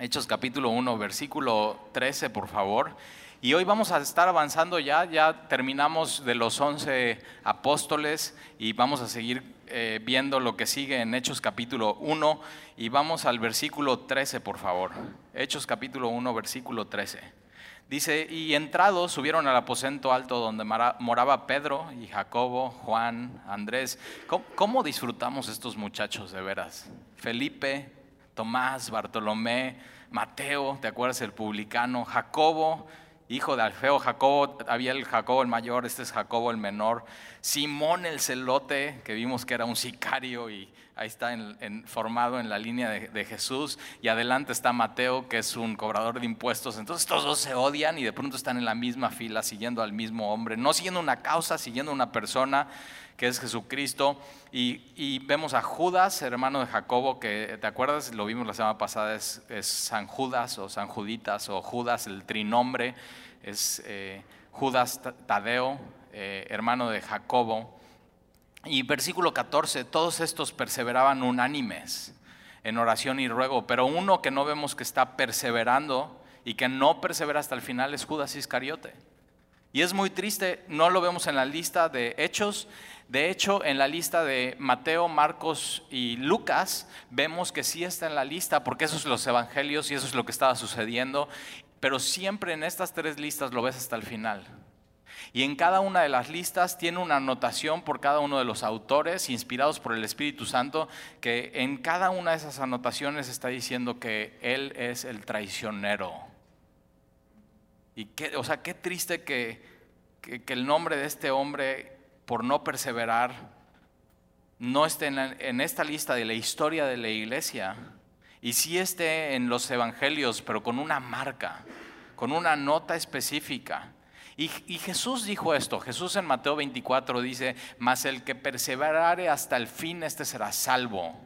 Hechos capítulo 1, versículo 13, por favor. Y hoy vamos a estar avanzando ya, ya terminamos de los 11 apóstoles y vamos a seguir eh, viendo lo que sigue en Hechos capítulo 1 y vamos al versículo 13, por favor. Hechos capítulo 1, versículo 13. Dice, y entrados subieron al aposento alto donde moraba Pedro y Jacobo, Juan, Andrés. ¿Cómo, disfrutamos estos muchachos de veras? Felipe, Tomás, Bartolomé, Mateo, ¿te acuerdas? El publicano, Jacobo, hijo de Alfeo, Jacobo, había el Jacobo el mayor, este es Jacobo el menor, Simón el celote, que vimos que era un sicario y ahí está formado en la línea de, Jesús, y adelante está Mateo, que es un cobrador de impuestos, entonces todos dos se odian y de pronto están en la misma fila siguiendo al mismo hombre, no siguiendo una causa, siguiendo una persona que es Jesucristo. Y, vemos a Judas, hermano de Jacobo, que te acuerdas, lo vimos la semana pasada, es, San Judas o San Juditas o Judas, el trinombre, es eh, Judas Tadeo, eh, hermano de Jacobo. Y versículo 14, todos estos perseveraban unánimes en oración y ruego, pero uno que no vemos que está perseverando y que no persevera hasta el final es Judas Iscariote. Y es muy triste, no lo vemos en la lista de hechos. De hecho, en la lista de Mateo, Marcos y Lucas, vemos que sí está en la lista, porque esos son los evangelios y eso es lo que estaba sucediendo. Pero siempre en estas tres listas lo ves hasta el final. Y en cada una de las listas tiene una anotación por cada uno de los autores, inspirados por el Espíritu Santo, que en cada una de esas anotaciones está diciendo que Él es el traicionero y qué, o sea, qué triste que, el nombre de este hombre, por no perseverar, no esté en, esta lista de la historia de la iglesia. Y sí esté en los evangelios, pero con una marca, con una nota específica. Y, y, Jesús dijo esto, Jesús en Mateo 24 dice, mas el que perseverare hasta el fin, este será salvo.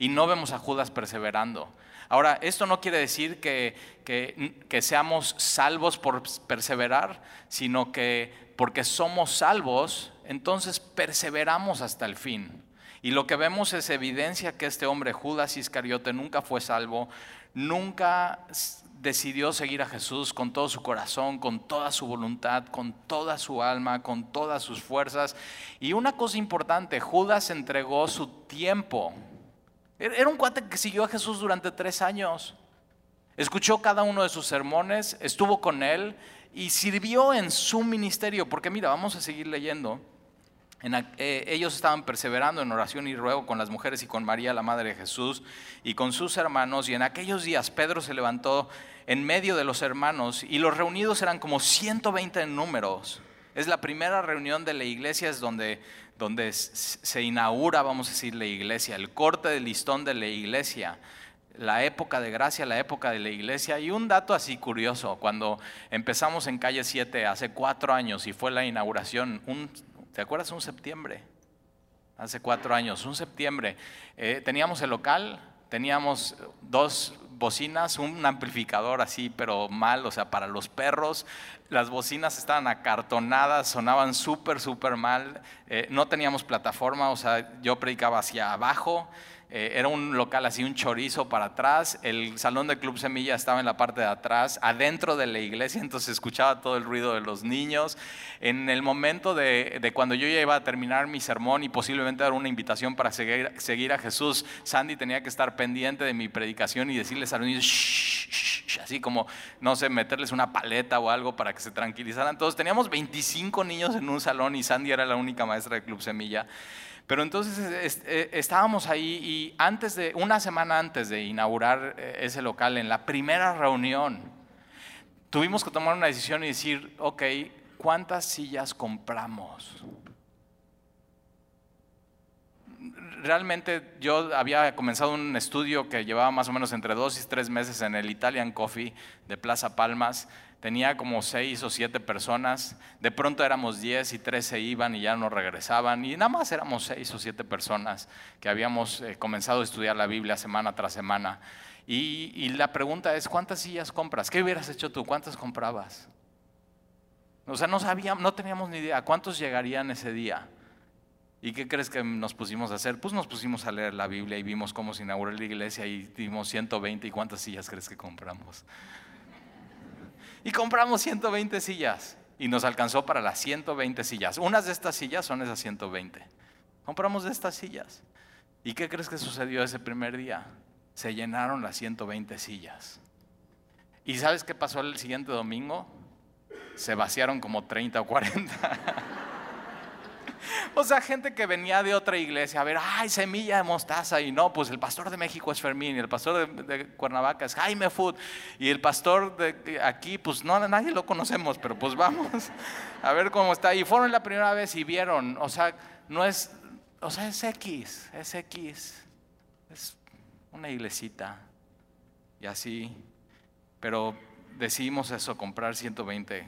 Y no vemos a Judas perseverando. Ahora, esto no quiere decir que, que, seamos salvos por perseverar, sino que porque somos salvos, entonces perseveramos hasta el fin. Y lo que vemos es evidencia que este hombre, Judas Iscariote, nunca fue salvo, nunca decidió seguir a Jesús con todo su corazón, con toda su voluntad, con toda su alma, con todas sus fuerzas. Y una cosa importante, Judas entregó su tiempo era un cuate que siguió a Jesús durante tres años. Escuchó cada uno de sus sermones, estuvo con él y sirvió en su ministerio. Porque mira, vamos a seguir leyendo. Eh, ellos estaban perseverando en oración y ruego con las mujeres y con María, la madre de Jesús, y con sus hermanos. Y en aquellos días Pedro se levantó en medio de los hermanos y los reunidos eran como 120 en números. Es la primera reunión de la iglesia, es donde, donde se inaugura, vamos a decir, la iglesia, el corte del listón de la iglesia, la época de gracia, la época de la iglesia. Y un dato así curioso, cuando empezamos en calle 7 hace cuatro años y fue la inauguración, ¿te acuerdas? Un septiembre, hace cuatro años, un septiembre, eh, teníamos el local, teníamos dos bocinas, un amplificador así, pero mal, o sea, para los perros. Las bocinas estaban acartonadas, sonaban súper, súper mal. Eh, no teníamos plataforma, o sea, yo predicaba hacia abajo. Eh, era un local así, un chorizo para atrás. El salón de Club Semilla estaba en la parte de atrás, adentro de la iglesia, entonces escuchaba todo el ruido de los niños. En el momento de, cuando yo ya iba a terminar mi sermón y posiblemente dar una invitación para seguir, seguir a Jesús, Sandy tenía que estar pendiente de mi predicación y decirles a los niños, así como, no sé, meterles una paleta o algo para que se tranquilizaran. Todos teníamos 25 niños en un salón y Sandy era la única maestra de Club Semilla. Pero entonces eh, estábamos ahí y antes de, una semana antes de inaugurar eh, ese local, en la primera reunión, tuvimos que tomar una decisión y decir, ok, ¿cuántas sillas compramos? Realmente yo había comenzado un estudio que llevaba más o menos entre dos y tres meses en el Italian Coffee de Plaza Palmas tenía como seis o siete personas, de pronto éramos diez y tres se iban y ya no regresaban, y nada más éramos seis o siete personas que habíamos eh, comenzado a estudiar la Biblia semana tras semana. Y, la pregunta es, ¿cuántas sillas compras? ¿Qué hubieras hecho tú? ¿Cuántas comprabas? O sea, no sabíamos, no teníamos ni idea cuántos llegarían ese día. ¿Y qué crees que nos pusimos a hacer? Pues nos pusimos a leer la Biblia y vimos cómo se inauguró la iglesia y dimos 120 y cuántas sillas crees que compramos. Y compramos 120 sillas y nos alcanzó para las 120 sillas. Unas de estas sillas son esas 120. Compramos de estas sillas. ¿Y qué crees que sucedió ese primer día? Se llenaron las 120 sillas. ¿Y sabes qué pasó el siguiente domingo? Se vaciaron como 30 o 40. O sea, gente que venía de otra iglesia a ver, ay, semilla de mostaza. Y no, pues el pastor de México es Fermín, y el pastor de, Cuernavaca es Jaime Food, y el pastor de aquí, pues no, nadie lo conocemos, pero pues vamos a ver cómo está. Y fueron la primera vez y vieron, o sea, no es, o sea, es X, es X, es una iglesita, y así. Pero decidimos eso, comprar 120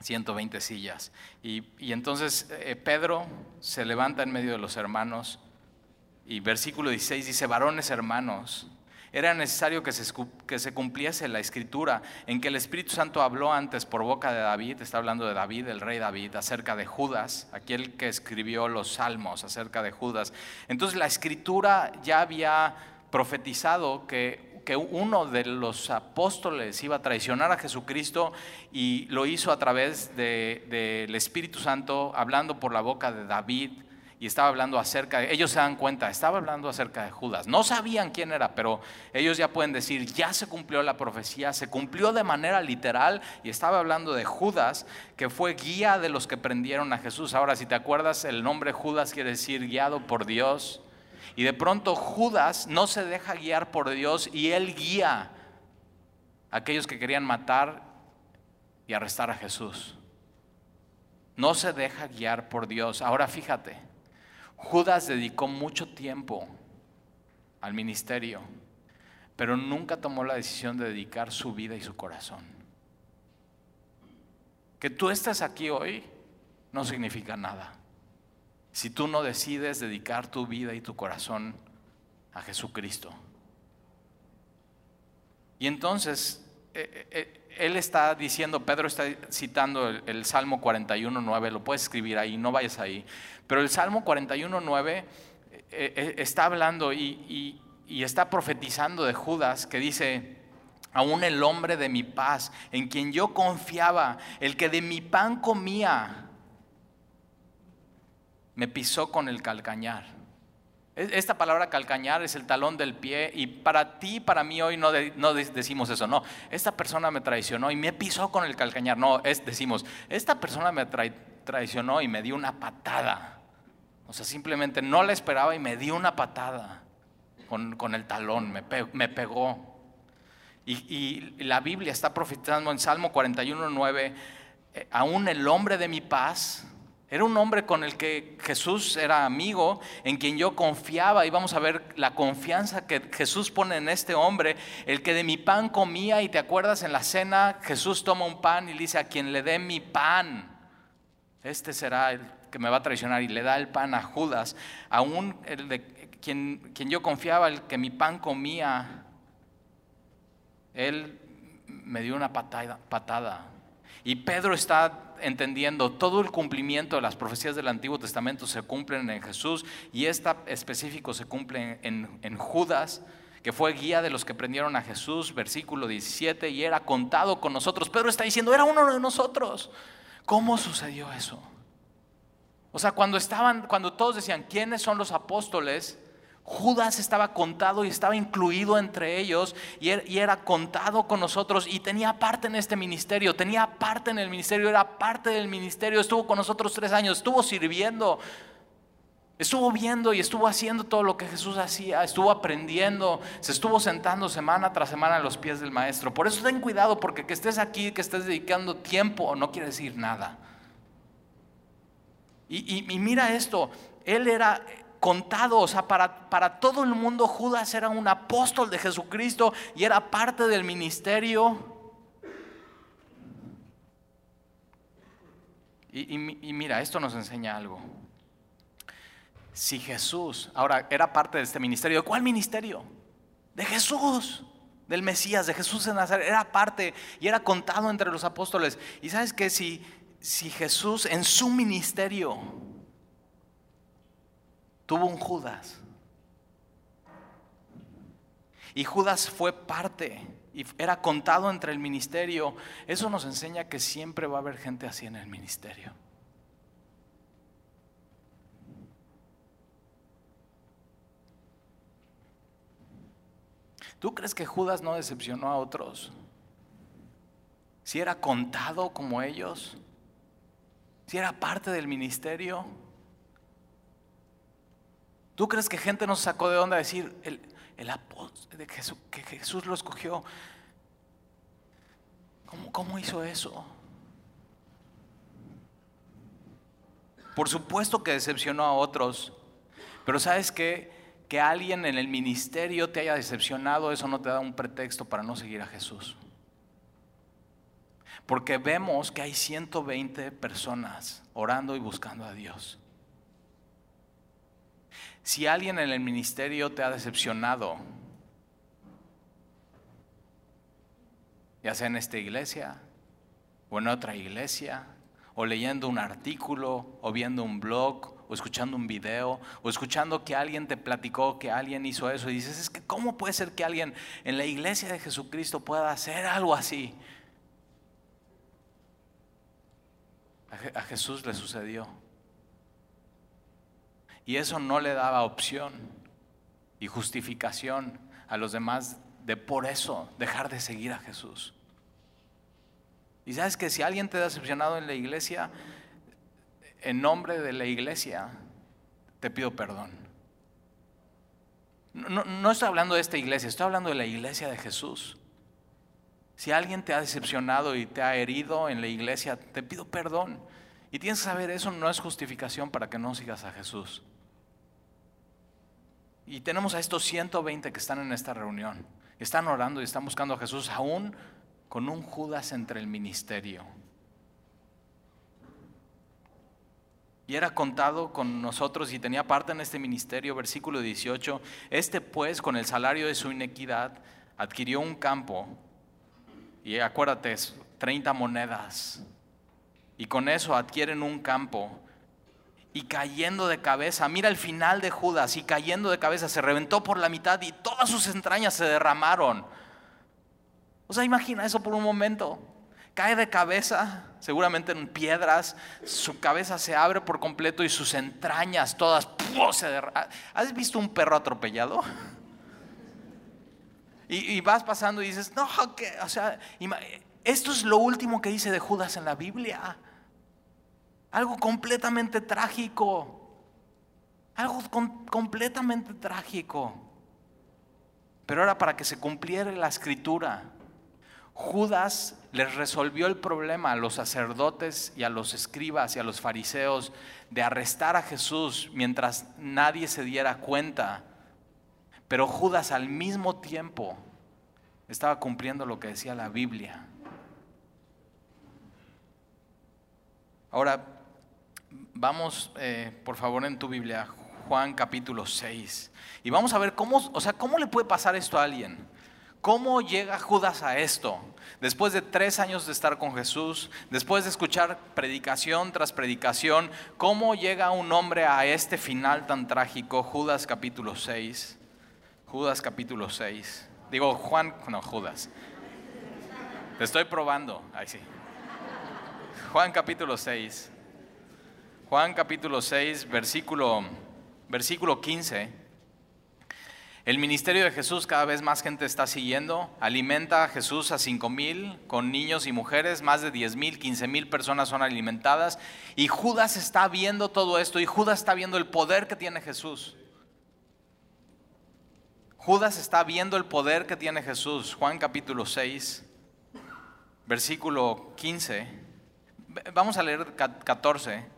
120 sillas. Y, entonces eh, Pedro se levanta en medio de los hermanos y versículo 16 dice, varones hermanos, era necesario que se, que se cumpliese la escritura en que el Espíritu Santo habló antes por boca de David, está hablando de David, el rey David, acerca de Judas, aquel que escribió los salmos acerca de Judas. Entonces la escritura ya había profetizado que que uno de los apóstoles iba a traicionar a Jesucristo y lo hizo a través del Espíritu Santo, hablando por la boca de David y estaba hablando acerca de, ellos se dan cuenta, estaba hablando acerca de Judas. No sabían quién era, pero ellos ya pueden decir, ya se cumplió la profecía, se cumplió de manera literal y estaba hablando de Judas, que fue guía de los que prendieron a Jesús. Ahora, si te acuerdas, el nombre Judas quiere decir guiado por Dios. Y de pronto Judas no se deja guiar por Dios y él guía a aquellos que querían matar y arrestar a Jesús. No se deja guiar por Dios. Ahora fíjate, Judas dedicó mucho tiempo al ministerio, pero nunca tomó la decisión de dedicar su vida y su corazón. Que tú estés aquí hoy no significa nada si tú no decides dedicar tu vida y tu corazón a Jesucristo. Y entonces, eh, eh, él está diciendo, Pedro está citando el, Salmo 41.9, lo puedes escribir ahí, no vayas ahí, pero el Salmo 41.9 eh, está hablando y, y está profetizando de Judas que dice, aún el hombre de mi paz, en quien yo confiaba, el que de mi pan comía, me pisó con el calcañar. Esta palabra calcañar es el talón del pie y para ti, para mí hoy no, decimos eso, no. Esta persona me traicionó y me pisó con el calcañar. No, es, decimos, esta persona me traicionó y me dio una patada. O sea, simplemente no la esperaba y me dio una patada con, el talón, me, pegó. Y, y, la Biblia está profetizando en Salmo 41, 9, eh, aún el hombre de mi paz, era un hombre con el que Jesús era amigo, en quien yo confiaba y vamos a ver la confianza que Jesús pone en este hombre, el que de mi pan comía y te acuerdas en la cena, Jesús toma un pan y dice a quien le dé mi pan, este será el que me va a traicionar y le da el pan a Judas, aún el de quien, quien yo confiaba, el que mi pan comía, él me dio una patada, patada. Y Pedro está entendiendo todo el cumplimiento de las profecías del Antiguo Testamento se cumplen en Jesús y esta específico se cumple en, Judas, que fue guía de los que prendieron a Jesús, versículo 17, y era contado con nosotros. Pedro está diciendo, era uno de nosotros. ¿Cómo sucedió eso? O sea, cuando estaban, cuando todos decían, ¿quiénes son los apóstoles? Judas estaba contado y estaba incluido entre ellos er, y era contado con nosotros y tenía parte en este ministerio, tenía parte en el ministerio, era parte del ministerio, estuvo con nosotros tres años, estuvo sirviendo, estuvo viendo y estuvo haciendo todo lo que Jesús hacía, estuvo aprendiendo, se estuvo sentando semana tras semana a los pies del maestro. Por eso ten cuidado porque que estés aquí, que estés dedicando tiempo, no quiere decir nada. y, y mira esto, él era contado, o sea, para, para todo el mundo Judas era un apóstol de Jesucristo y era parte del ministerio. Y, mira, esto nos enseña algo. Si Jesús, ahora era parte de este ministerio, ¿cuál ministerio? De Jesús, del Mesías, de Jesús de Nazaret, era parte y era contado entre los apóstoles. Y sabes que si, si Jesús en su ministerio tuvo un Judas. Y Judas fue parte y era contado entre el ministerio. Eso nos enseña que siempre va a haber gente así en el ministerio. ¿Tú crees que Judas no decepcionó a otros? Si era contado como ellos, si era parte del ministerio. ¿Tú crees que gente nos sacó de onda decir, el, el apóstol de Jesús, que Jesús lo escogió. ¿Cómo, ¿Cómo hizo eso? Por supuesto que decepcionó a otros, pero ¿sabes qué? Que alguien en el ministerio te haya decepcionado, eso no te da un pretexto para no seguir a Jesús. Porque vemos que hay 120 personas orando y buscando a Dios. Si alguien en el ministerio te ha decepcionado, ya sea en esta iglesia o en otra iglesia, o leyendo un artículo, o viendo un blog, o escuchando un video, o escuchando que alguien te platicó que alguien hizo eso, y dices, es que ¿cómo puede ser que alguien en la iglesia de Jesucristo pueda hacer algo así? A Jesús le sucedió. Y eso no le daba opción y justificación a los demás de por eso dejar de seguir a Jesús. Y sabes que si alguien te ha decepcionado en la iglesia, en nombre de la iglesia, te pido perdón. No, no, estoy hablando de esta iglesia, estoy hablando de la iglesia de Jesús. Si alguien te ha decepcionado y te ha herido en la iglesia, te pido perdón. Y tienes que saber, eso no es justificación para que no sigas a Jesús. Y tenemos a estos 120 que están en esta reunión. Están orando y están buscando a Jesús aún con un Judas entre el ministerio. Y era contado con nosotros y tenía parte en este ministerio, versículo 18. Este pues, con el salario de su inequidad, adquirió un campo. Y acuérdate, 30 monedas. Y con eso adquieren un campo y cayendo de cabeza, mira el final de Judas, y cayendo de cabeza se reventó por la mitad y todas sus entrañas se derramaron. O sea, imagina eso por un momento. Cae de cabeza, seguramente en piedras, su cabeza se abre por completo y sus entrañas todas se derraman. ¿Has visto un perro atropellado? Y, y, vas pasando y dices, no, que, o sea, esto es lo último que dice de Judas en la Biblia. Algo completamente trágico. Algo completamente trágico. Pero era para que se cumpliera la escritura. Judas les resolvió el problema a los sacerdotes y a los escribas y a los fariseos de arrestar a Jesús mientras nadie se diera cuenta. Pero Judas al mismo tiempo estaba cumpliendo lo que decía la Biblia. Ahora, Vamos, eh, por favor, en tu Biblia, Juan capítulo 6. Y vamos a ver cómo, o sea, cómo le puede pasar esto a alguien. ¿Cómo llega Judas a esto? Después de tres años de estar con Jesús, después de escuchar predicación tras predicación, ¿cómo llega un hombre a este final tan trágico? Judas capítulo 6. Judas capítulo 6. Digo, Juan, no, Judas. Te estoy probando. Ahí sí. Juan capítulo 6. Juan capítulo 6, versículo, versículo 15. El ministerio de Jesús cada vez más gente está siguiendo. Alimenta a Jesús a cinco mil con niños y mujeres. Más de diez mil, quince mil personas son alimentadas. Y Judas está viendo todo esto y Judas está viendo el poder que tiene Jesús. Judas está viendo el poder que tiene Jesús. Juan capítulo 6, versículo 15. Vamos a leer 14.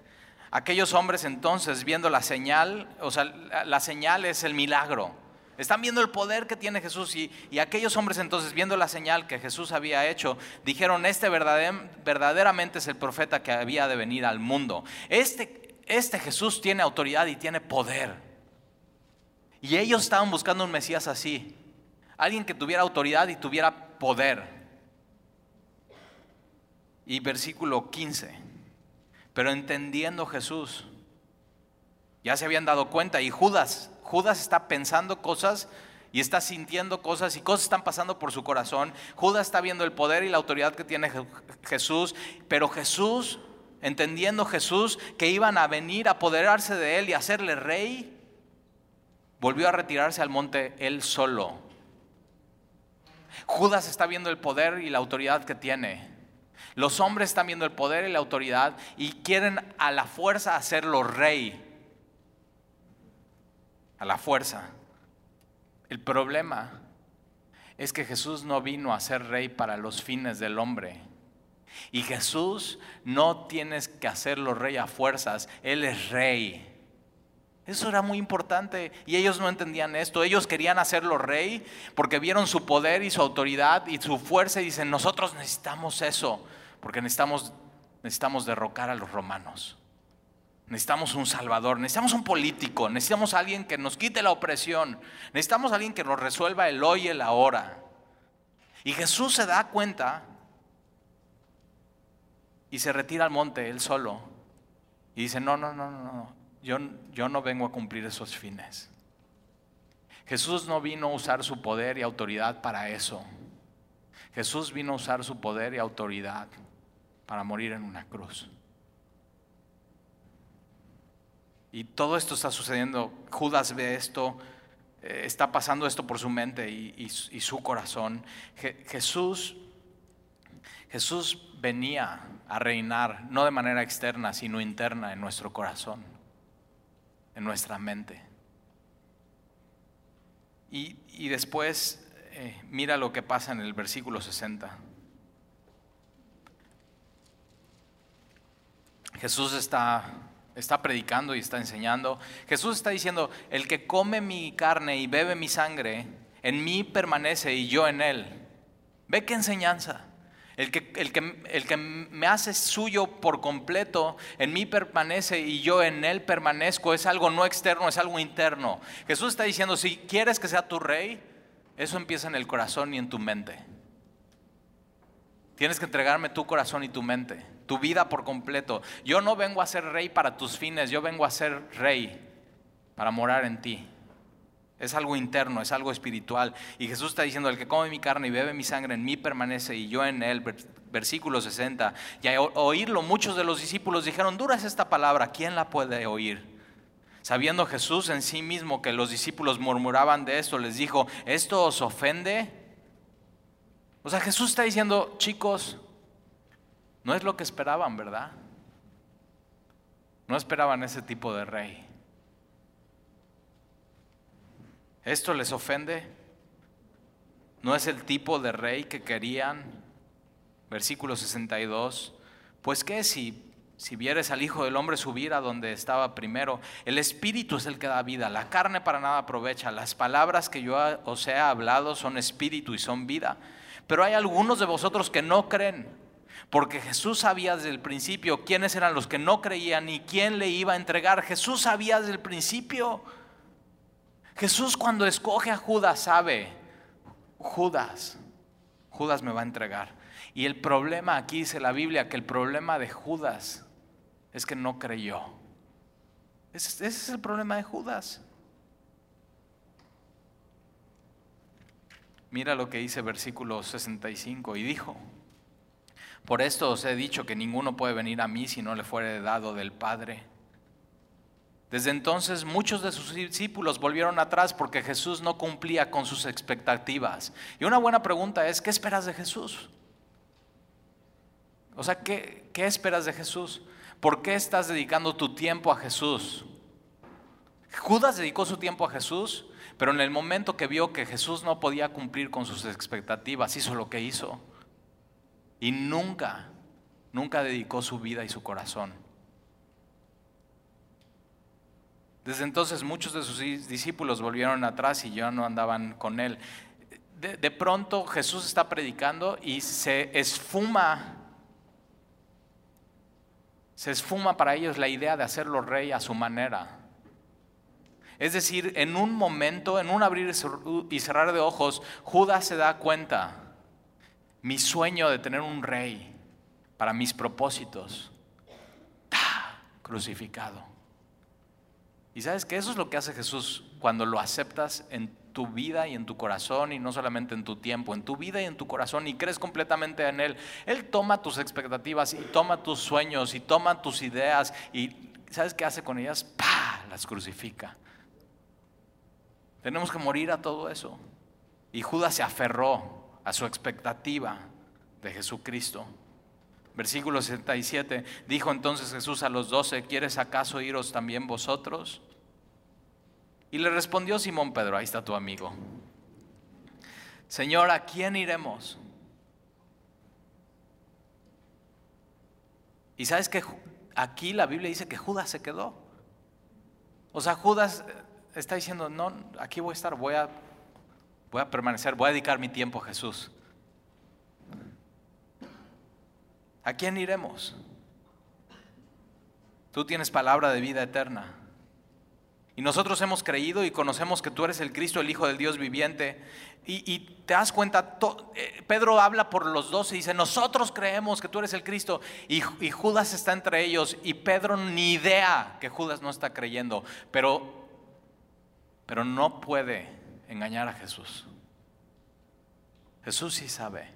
Aquellos hombres entonces viendo la señal, o sea, la, señal es el milagro. Están viendo el poder que tiene Jesús y, y, aquellos hombres entonces viendo la señal que Jesús había hecho, dijeron, este verdaderamente es el profeta que había de venir al mundo. Este, este Jesús tiene autoridad y tiene poder. Y ellos estaban buscando un Mesías así, alguien que tuviera autoridad y tuviera poder. Y versículo 15. Pero entendiendo Jesús Ya se habían dado cuenta y Judas, Judas está pensando cosas y está sintiendo cosas y cosas están pasando por su corazón. Judas está viendo el poder y la autoridad que tiene Jesús, pero Jesús, entendiendo Jesús que iban a venir a apoderarse de él y hacerle rey, volvió a retirarse al monte él solo. Judas está viendo el poder y la autoridad que tiene. Los hombres están viendo el poder y la autoridad y quieren a la fuerza hacerlo rey. A la fuerza. El problema es que Jesús no vino a ser rey para los fines del hombre. Y Jesús no tienes que hacerlo rey a fuerzas, Él es rey. Eso era muy importante y ellos no entendían esto. Ellos querían hacerlo rey porque vieron su poder y su autoridad y su fuerza y dicen, nosotros necesitamos eso porque necesitamos, necesitamos derrocar a los romanos. Necesitamos un salvador, necesitamos un político, necesitamos alguien que nos quite la opresión, necesitamos alguien que nos resuelva el hoy y el ahora. Y Jesús se da cuenta y se retira al monte él solo y dice, no, no, no, no, yo, yo no vengo a cumplir esos fines. Jesús no vino a usar su poder y autoridad para eso. Jesús vino a usar su poder y autoridad para morir en una cruz. Y todo esto está sucediendo. Judas ve esto, eh, está pasando esto por su mente y, su corazón. Jesús, Jesús venía a reinar, no de manera externa, sino interna en nuestro corazón, en nuestra mente. Y, después, eh, mira lo que pasa en el versículo 60. Jesús está está predicando y está enseñando. Jesús está diciendo, el que come mi carne y bebe mi sangre, en mí permanece y yo en él. ¿Ve qué enseñanza? El que, el, que, el que, me hace suyo por completo, en mí permanece y yo en él permanezco, es algo no externo, es algo interno. Jesús está diciendo, si quieres que sea tu rey, eso empieza en el corazón y en tu mente. Tienes que entregarme tu corazón y tu mente tu vida por completo. Yo no vengo a ser rey para tus fines, yo vengo a ser rey para morar en ti. Es algo interno, es algo espiritual. Y Jesús está diciendo, el que come mi carne y bebe mi sangre en mí permanece y yo en él. Versículo 60. Y al oírlo muchos de los discípulos dijeron, dura es esta palabra, ¿quién la puede oír? Sabiendo Jesús en sí mismo que los discípulos murmuraban de esto, les dijo, ¿esto os ofende? O sea, Jesús está diciendo, chicos, no es lo que esperaban, ¿verdad? No esperaban ese tipo de rey. ¿Esto les ofende? ¿No es el tipo de rey que querían? Versículo 62. Pues qué si, si vieres al Hijo del Hombre subir a donde estaba primero, el Espíritu es el que da vida, la carne para nada aprovecha, las palabras que yo os he hablado son espíritu y son vida. Pero hay algunos de vosotros que no creen. Porque Jesús sabía desde el principio quiénes eran los que no creían y quién le iba a entregar. Jesús sabía desde el principio. Jesús cuando escoge a Judas sabe, Judas, Judas me va a entregar. Y el problema aquí dice la Biblia que el problema de Judas es que no creyó. Ese, es el problema de Judas. Mira lo que dice versículo 65 y dijo, por esto os he dicho que ninguno puede venir a mí si no le fuere dado del Padre. Desde entonces muchos de sus discípulos volvieron atrás porque Jesús no cumplía con sus expectativas. Y una buena pregunta es, ¿qué esperas de Jesús? O sea, ¿qué, qué esperas de Jesús? ¿Por qué estás dedicando tu tiempo a Jesús? Judas dedicó su tiempo a Jesús, pero en el momento que vio que Jesús no podía cumplir con sus expectativas, hizo lo que hizo. Y nunca, nunca dedicó su vida y su corazón. Desde entonces muchos de sus discípulos volvieron atrás y ya no andaban con él. De, pronto Jesús está predicando y se esfuma, se esfuma para ellos la idea de hacerlo rey a su manera. Es decir, en un momento, en un abrir y cerrar de ojos, Judas se da cuenta mi sueño de tener un rey para mis propósitos, crucificado. Y sabes que eso es lo que hace Jesús cuando lo aceptas en tu vida y en tu corazón y no solamente en tu tiempo, en tu vida y en tu corazón y crees completamente en Él. Él toma tus expectativas y toma tus sueños y toma tus ideas y ¿sabes qué hace con ellas? ¡Pah! Las crucifica. Tenemos que morir a todo eso. Y Judas se aferró a su expectativa de Jesucristo. Versículo 67, dijo entonces Jesús a los doce, ¿quieres acaso iros también vosotros? Y le respondió Simón Pedro, ahí está tu amigo, Señor, ¿a quién iremos? Y sabes que aquí la Biblia dice que Judas se quedó. O sea, Judas está diciendo, no, aquí voy a estar, voy a, voy a permanecer, voy a dedicar mi tiempo a Jesús. ¿A quién iremos? Tú tienes palabra de vida eterna. Y nosotros hemos creído y conocemos que tú eres el Cristo, el Hijo del Dios viviente. Y, te das cuenta, eh, Pedro habla por los dos y dice, nosotros creemos que tú eres el Cristo. Y, y Judas está entre ellos. Y Pedro ni idea que Judas no está creyendo. Pero, pero no puede engañar a Jesús. Jesús sí sabe.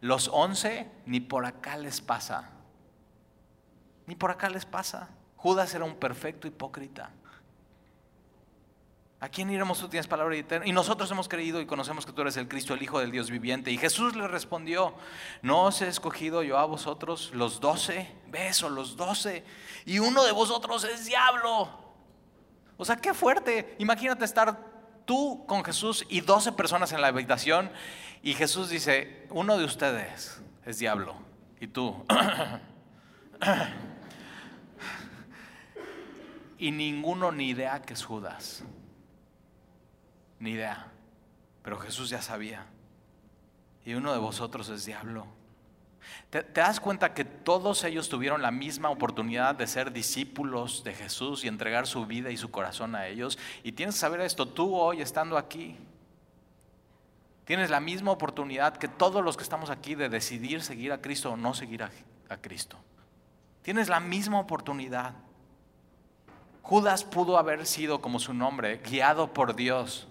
Los once ni por acá les pasa. Ni por acá les pasa. Judas era un perfecto hipócrita. ¿A quién iremos? Tú tienes palabra eterna. Y nosotros hemos creído y conocemos que tú eres el Cristo, el Hijo del Dios viviente. Y Jesús le respondió, ¿no os he escogido yo a vosotros los doce? Beso, los doce. Y uno de vosotros es diablo. O sea, qué fuerte. Imagínate estar tú con Jesús y doce personas en la habitación y Jesús dice, uno de ustedes es diablo. Y tú. y ninguno ni idea que es Judas. Ni idea. Pero Jesús ya sabía. Y uno de vosotros es diablo. ¿Te, ¿Te, das cuenta que todos ellos tuvieron la misma oportunidad de ser discípulos de Jesús y entregar su vida y su corazón a ellos? Y tienes que saber esto, tú hoy estando aquí, Tienes la misma oportunidad que todos los que estamos aquí de decidir seguir a Cristo o no seguir a, Cristo. Tienes la misma oportunidad. Judas pudo haber sido, como su nombre, guiado por Dios,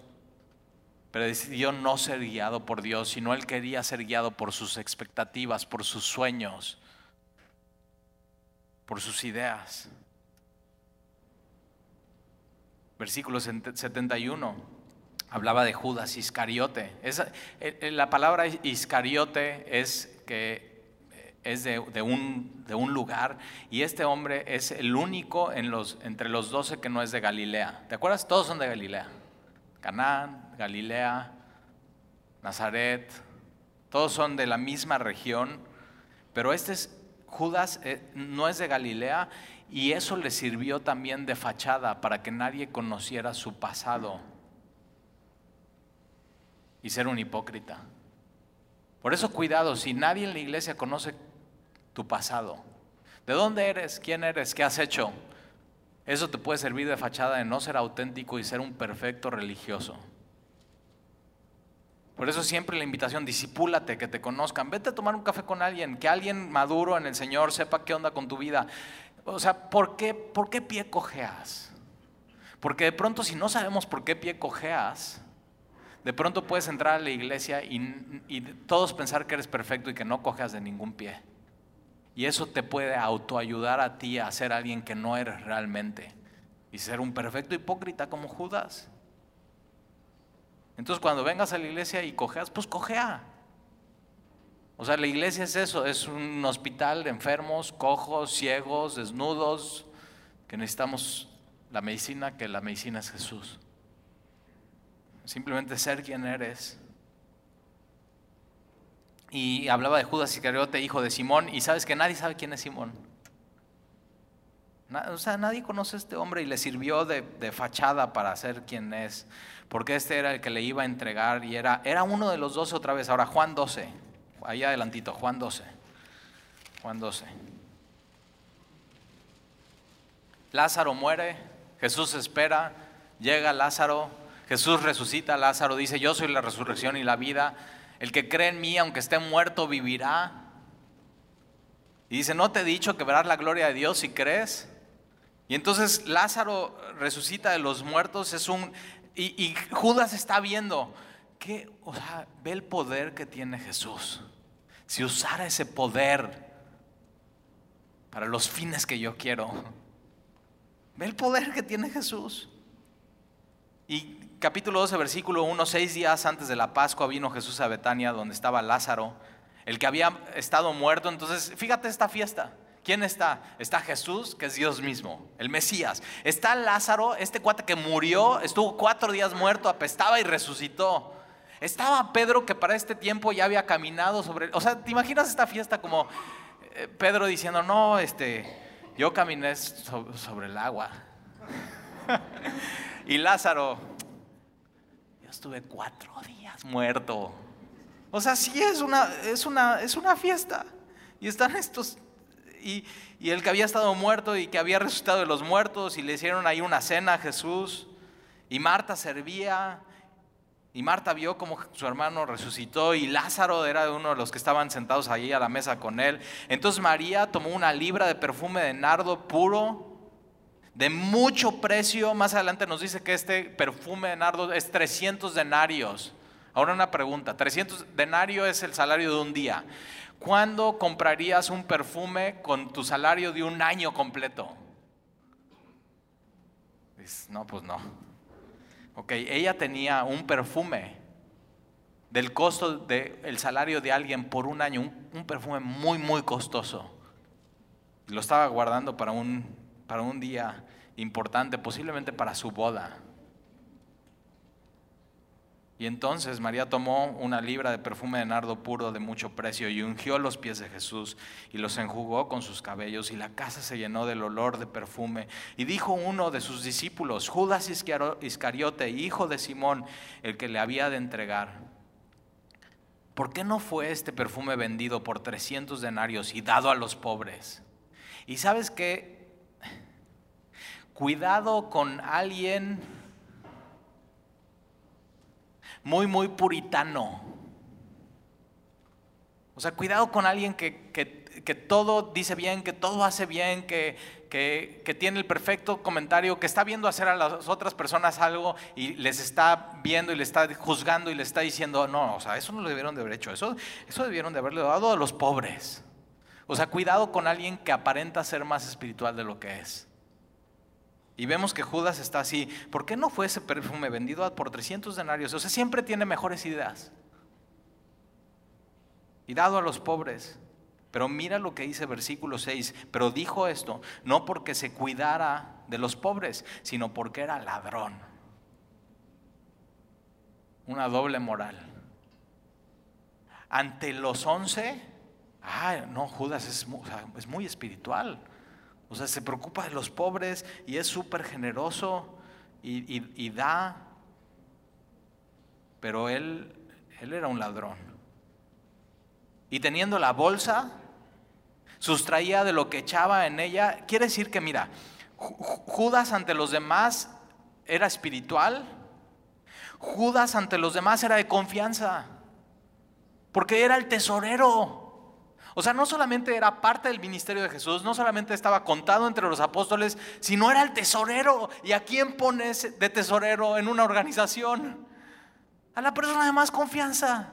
pero decidió no ser guiado por Dios, sino él quería ser guiado por sus expectativas, por sus sueños, por sus ideas. Versículo 71 hablaba de Judas Iscariote. Eh, eh, la palabra Iscariote es que eh, es de, un, de, un, lugar y este hombre es el único entre los doce que no es de Galilea. ¿Te acuerdas? Todos son de Galilea. Canaán, Galilea, Nazaret, todos son de la misma región, pero este es, Judas no es de Galilea y eso le sirvió también de fachada para que nadie conociera su pasado y ser un hipócrita. Por eso cuidado, si nadie en la iglesia conoce tu pasado, ¿de dónde eres? ¿Quién eres? ¿Qué has hecho? Eso te puede servir de fachada de no ser auténtico y ser un perfecto religioso. Por eso siempre la invitación, disipúlate, que te conozcan, vete a tomar un café con alguien, que alguien maduro en el Señor sepa qué onda con tu vida. O sea, ¿por qué, por qué pie cojeas? Porque de pronto si no sabemos por qué pie cojeas, de pronto puedes entrar a la iglesia y, todos pensar que eres perfecto y que no cojas de ningún pie. Y eso te puede autoayudar a ti a ser alguien que no eres realmente y ser un perfecto hipócrita como Judas. Entonces cuando vengas a la iglesia y cojeas, pues cojea. O sea, la iglesia es eso, es un hospital de enfermos, cojos, ciegos, desnudos, que necesitamos la medicina, que la medicina es Jesús simplemente ser quien eres. Y hablaba de Judas Iscariote, hijo de Simón, y sabes que nadie sabe quién es Simón. O sea, nadie conoce a este hombre y le sirvió de, fachada para ser quien es, porque este era el que le iba a entregar y era, era uno de los doce otra vez. Ahora, Juan 12, ahí adelantito, Juan 12. Juan 12. Lázaro muere, Jesús espera, llega Lázaro, Jesús resucita Lázaro, dice, yo soy la resurrección y la vida. El que cree en mí, aunque esté muerto, vivirá. Y dice, ¿no te he dicho que verás la gloria de Dios si crees? Y entonces Lázaro resucita de los muertos, es un... Y, Judas está viendo, que, o sea, ve el poder que tiene Jesús. Si usara ese poder para los fines que yo quiero, ve el poder que tiene Jesús. Y capítulo 12, versículo 1, seis días antes de la Pascua vino Jesús a Betania, donde estaba Lázaro, el que había estado muerto. Entonces, fíjate esta fiesta. ¿Quién está? Está Jesús, que es Dios mismo, el Mesías. Está Lázaro, este cuate que murió, estuvo cuatro días muerto, apestaba y resucitó. Estaba Pedro, que para este tiempo ya había caminado sobre... O sea, ¿te imaginas esta fiesta como eh, Pedro diciendo, no, este, yo caminé sobre el agua? y Lázaro, yo estuve cuatro días muerto. O sea, sí es una, es una, es una fiesta. Y están estos y, el que había estado muerto y que había resucitado de los muertos y le hicieron ahí una cena a Jesús. Y Marta servía y Marta vio como su hermano resucitó y Lázaro era uno de los que estaban sentados allí a la mesa con él. Entonces María tomó una libra de perfume de nardo puro, de mucho precio. Más adelante nos dice que este perfume de nardo es 300 denarios. Ahora una pregunta, 300 denarios es el salario de un día. ¿Cuándo comprarías un perfume con tu salario de un año completo? no, pues no. Ok, ella tenía un perfume del costo del salario de alguien por un año, un, un, perfume muy, muy costoso. Lo estaba guardando para un, para un día importante, posiblemente para su boda. Y entonces María tomó una libra de perfume de nardo puro de mucho precio y ungió los pies de Jesús y los enjugó con sus cabellos y la casa se llenó del olor de perfume. Y dijo uno de sus discípulos, Judas Iscariote, hijo de Simón, el que le había de entregar, ¿por qué no fue este perfume vendido por 300 denarios y dado a los pobres? Y sabes qué, cuidado con alguien muy, muy puritano. O sea, cuidado con alguien que, que, todo dice bien, que todo hace bien, que, que, tiene el perfecto comentario, que está viendo hacer a las otras personas algo y les está viendo y le está juzgando y le está diciendo, no, o sea, eso no lo debieron de haber hecho, eso, eso debieron de haberle dado a los pobres. O sea, cuidado con alguien que aparenta ser más espiritual de lo que es. Y vemos que Judas está así. ¿Por qué no fue ese perfume vendido por 300 denarios? O sea, siempre tiene mejores ideas. Y dado a los pobres. Pero mira lo que dice versículo 6. Pero dijo esto no porque se cuidara de los pobres, sino porque era ladrón. Una doble moral. Ante los once, ah, no, Judas es, es muy espiritual. O sea, se preocupa de los pobres y es súper generoso y, da. Pero él, él era un ladrón. Y teniendo la bolsa, sustraía de lo que echaba en ella. Quiere decir que, mira, Judas ante los demás era espiritual. Judas ante los demás era de confianza. Porque era el tesorero. O sea, no solamente era parte del ministerio de Jesús, no solamente estaba contado entre los apóstoles, sino era el tesorero. ¿Y a quién pones de tesorero en una organización? A la persona de más confianza.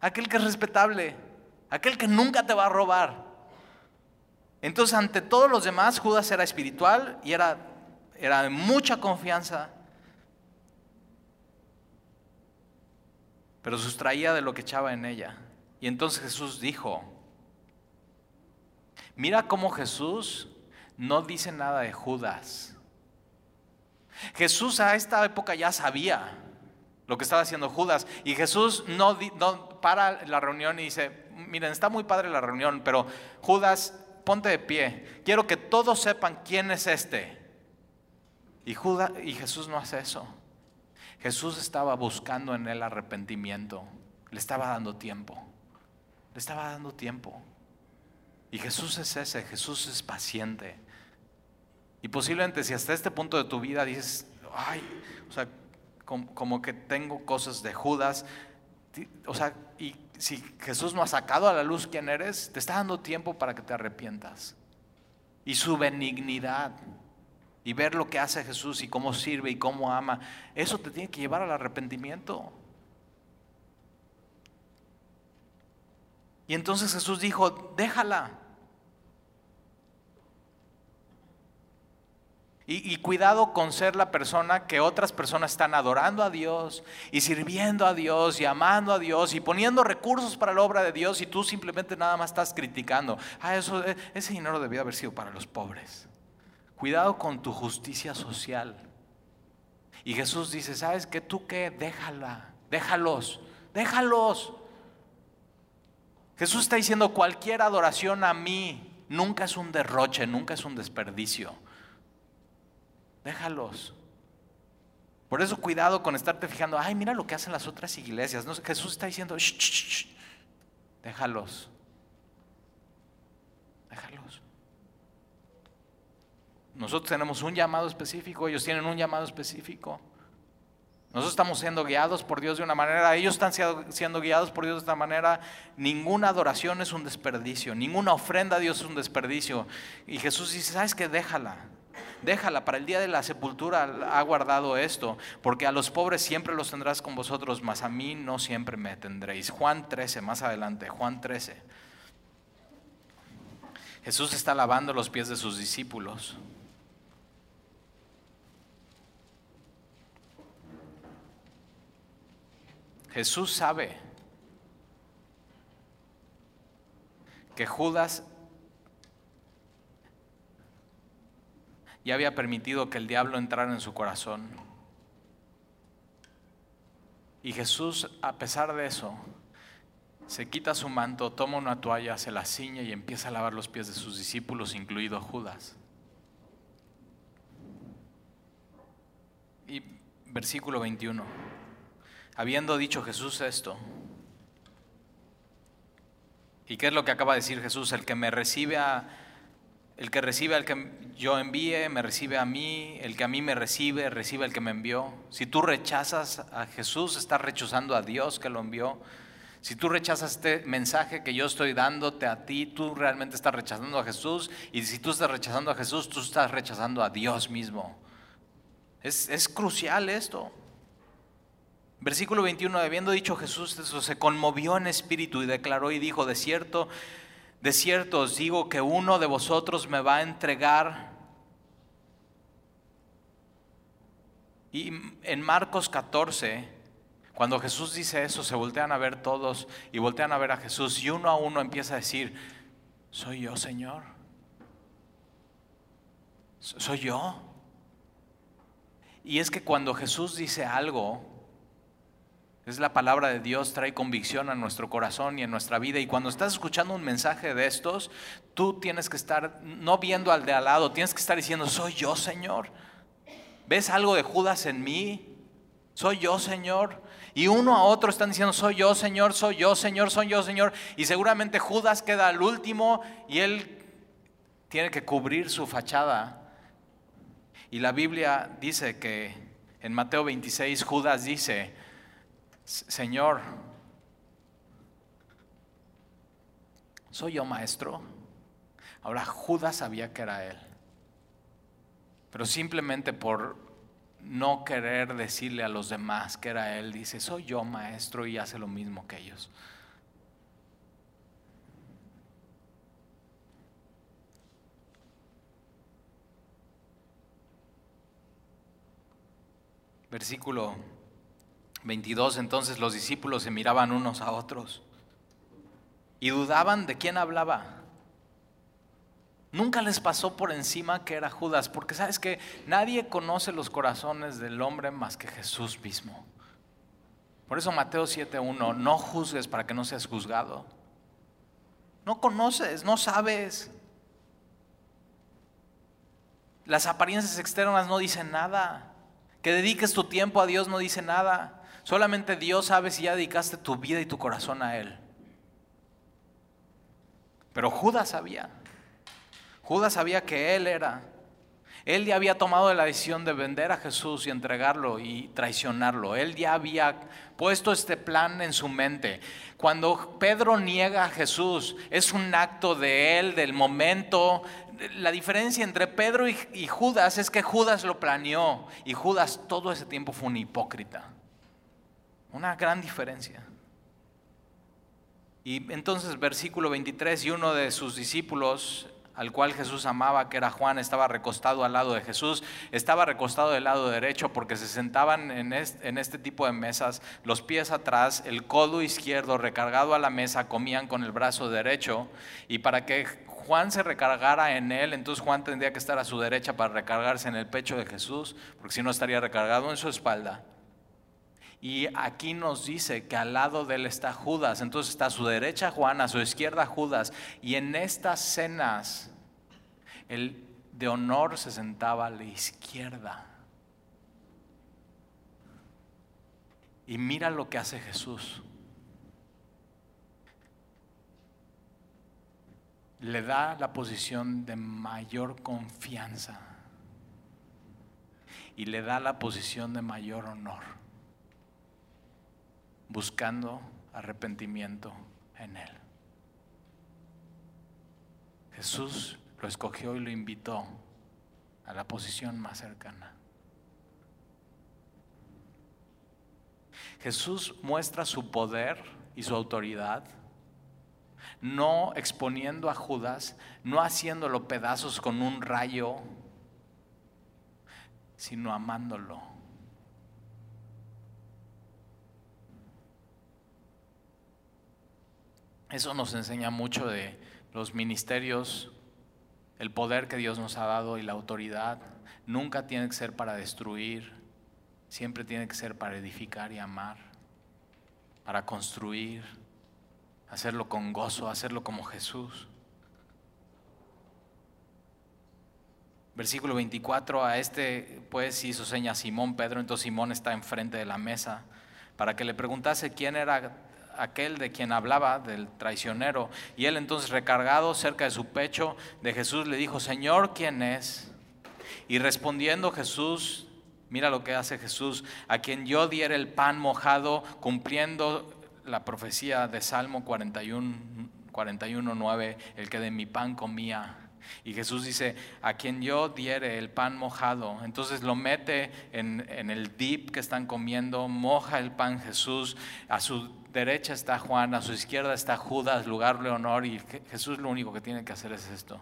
Aquel que es respetable, aquel que nunca te va a robar. Entonces, ante todos los demás, Judas era espiritual y era, era de mucha confianza. Pero sustraía de lo que echaba en ella. Y entonces Jesús dijo, mira cómo Jesús no dice nada de Judas. Jesús a esta época ya sabía lo que estaba haciendo Judas y Jesús no, para la reunión y dice, miren, está muy padre la reunión, pero Judas, ponte de pie, quiero que todos sepan quién es este. Y, Judas, y Jesús no hace eso. Jesús estaba buscando en él arrepentimiento. Le estaba dando tiempo. Le estaba dando tiempo. Y Jesús es ese, Jesús es paciente. Y posiblemente si hasta este punto de tu vida dices, ay, o sea, como, que tengo cosas de Judas, o sea, y si Jesús no ha sacado a la luz quién eres, te está dando tiempo para que te arrepientas. y su benignidad y ver lo que hace Jesús y cómo sirve y cómo ama, eso te tiene que llevar al arrepentimiento. Y entonces Jesús dijo, déjala. Y, cuidado con ser la persona que otras personas están adorando a Dios y sirviendo a Dios y amando a Dios y poniendo recursos para la obra de Dios y tú simplemente nada más estás criticando. Ah, eso, eh, ese dinero debía haber sido para los pobres. Cuidado con tu justicia social. Y Jesús dice, ¿sabes qué? ¿Tú qué? Déjala, déjalos, déjalos. Jesús está diciendo, cualquier adoración a mí nunca es un derroche, nunca es un desperdicio. Déjalos. Por eso cuidado con estarte fijando, ay, mira lo que hacen las otras iglesias. Jesús está diciendo, déjalos. Déjalos. Nosotros tenemos un llamado específico, ellos tienen un llamado específico. Nosotros estamos siendo guiados por Dios de una manera, ellos están siendo guiados por Dios de esta manera. Ninguna adoración es un desperdicio, ninguna ofrenda a Dios es un desperdicio. Y Jesús dice, ¿sabes qué? Déjala, déjala, para el día de la sepultura ha guardado esto, porque a los pobres siempre los tendrás con vosotros, mas a mí no siempre me tendréis. Juan 13, más adelante, Juan 13. Jesús está lavando los pies de sus discípulos. Jesús sabe que Judas ya había permitido que el diablo entrara en su corazón. Y Jesús, a pesar de eso, se quita su manto, toma una toalla, se la ciña y empieza a lavar los pies de sus discípulos, incluido Judas. Y versículo 21. Habiendo dicho Jesús esto, ¿y qué es lo que acaba de decir Jesús? El que me recibe a, el que recibe al que yo envíe, me recibe a mí, el que a mí me recibe, recibe al que me envió. Si tú rechazas a Jesús, estás rechazando a Dios que lo envió. Si tú rechazas este mensaje que yo estoy dándote a ti, tú realmente estás rechazando a Jesús. Y si tú estás rechazando a Jesús, tú estás rechazando a Dios mismo. Es, es crucial esto. Versículo 21, habiendo dicho Jesús eso, se conmovió en espíritu y declaró y dijo, de cierto, de cierto os digo que uno de vosotros me va a entregar. Y en Marcos 14, cuando Jesús dice eso, se voltean a ver todos y voltean a ver a Jesús y uno a uno empieza a decir, soy yo, Señor. Soy yo. Y es que cuando Jesús dice algo, es la palabra de Dios, trae convicción a nuestro corazón y en nuestra vida. Y cuando estás escuchando un mensaje de estos, tú tienes que estar no viendo al de al lado, tienes que estar diciendo, soy yo, Señor. ¿Ves algo de Judas en mí? Soy yo, Señor. Y uno a otro están diciendo, soy yo, Señor, soy yo, Señor, soy yo, Señor. Y seguramente Judas queda al último y él tiene que cubrir su fachada. Y la Biblia dice que en Mateo 26 Judas dice, Señor, ¿soy yo maestro? Ahora Judas sabía que era él, pero simplemente por no querer decirle a los demás que era él, dice, soy yo maestro y hace lo mismo que ellos. Versículo 22, entonces los discípulos se miraban unos a otros y dudaban de quién hablaba. Nunca les pasó por encima que era Judas, porque sabes que nadie conoce los corazones del hombre más que Jesús mismo. Por eso Mateo 7.1, no juzgues para que no seas juzgado. No conoces, no sabes. Las apariencias externas no dicen nada. Que dediques tu tiempo a Dios no dice nada. Solamente Dios sabe si ya dedicaste tu vida y tu corazón a Él. Pero Judas sabía. Judas sabía que Él era. Él ya había tomado la decisión de vender a Jesús y entregarlo y traicionarlo. Él ya había puesto este plan en su mente. Cuando Pedro niega a Jesús, es un acto de él, del momento, la diferencia entre Pedro y, Judas es que Judas lo planeó y Judas todo ese tiempo fue un hipócrita. Una gran diferencia. Y entonces versículo 23, y uno de sus discípulos, al cual Jesús amaba, que era Juan, estaba recostado al lado de Jesús, estaba recostado del lado derecho porque se sentaban en este, en este, tipo de mesas, los pies atrás, el codo izquierdo recargado a la mesa, comían con el brazo derecho, y para que Juan se recargara en él, entonces Juan tendría que estar a su derecha para recargarse en el pecho de Jesús, porque si no estaría recargado en su espalda. Y aquí nos dice que al lado de él está Judas. Entonces está a su derecha Juan, a su izquierda Judas. Y en estas cenas, el de honor se sentaba a la izquierda. Y mira lo que hace Jesús. Le da la posición de mayor confianza. Y le da la posición de mayor honor buscando arrepentimiento en Él. Jesús lo escogió y lo invitó a la posición más cercana. Jesús muestra su poder y su autoridad, no exponiendo a Judas, no haciéndolo pedazos con un rayo, sino amándolo Eso nos enseña mucho de los ministerios, el poder que Dios nos ha dado y la autoridad. Nunca tiene que ser para destruir, siempre tiene que ser para edificar y amar, para construir, hacerlo con gozo, hacerlo como Jesús. Versículo 24, a este pues hizo seña Simón Pedro, entonces Simón está enfrente de la mesa, para que le preguntase quién era aquel de quien hablaba, del traicionero. Y él entonces recargado cerca de su pecho de Jesús le dijo, Señor, ¿quién es? Y respondiendo Jesús, mira lo que hace Jesús, a quien yo diera el pan mojado, cumpliendo la profecía de Salmo 41, 41 9, el que de mi pan comía y Jesús dice, a quien yo diere el pan mojado, entonces lo mete en, en, el dip que están comiendo, moja el pan Jesús, a su derecha está Juan, a su izquierda está Judas, lugar de honor, y Jesús lo único que tiene que hacer es esto.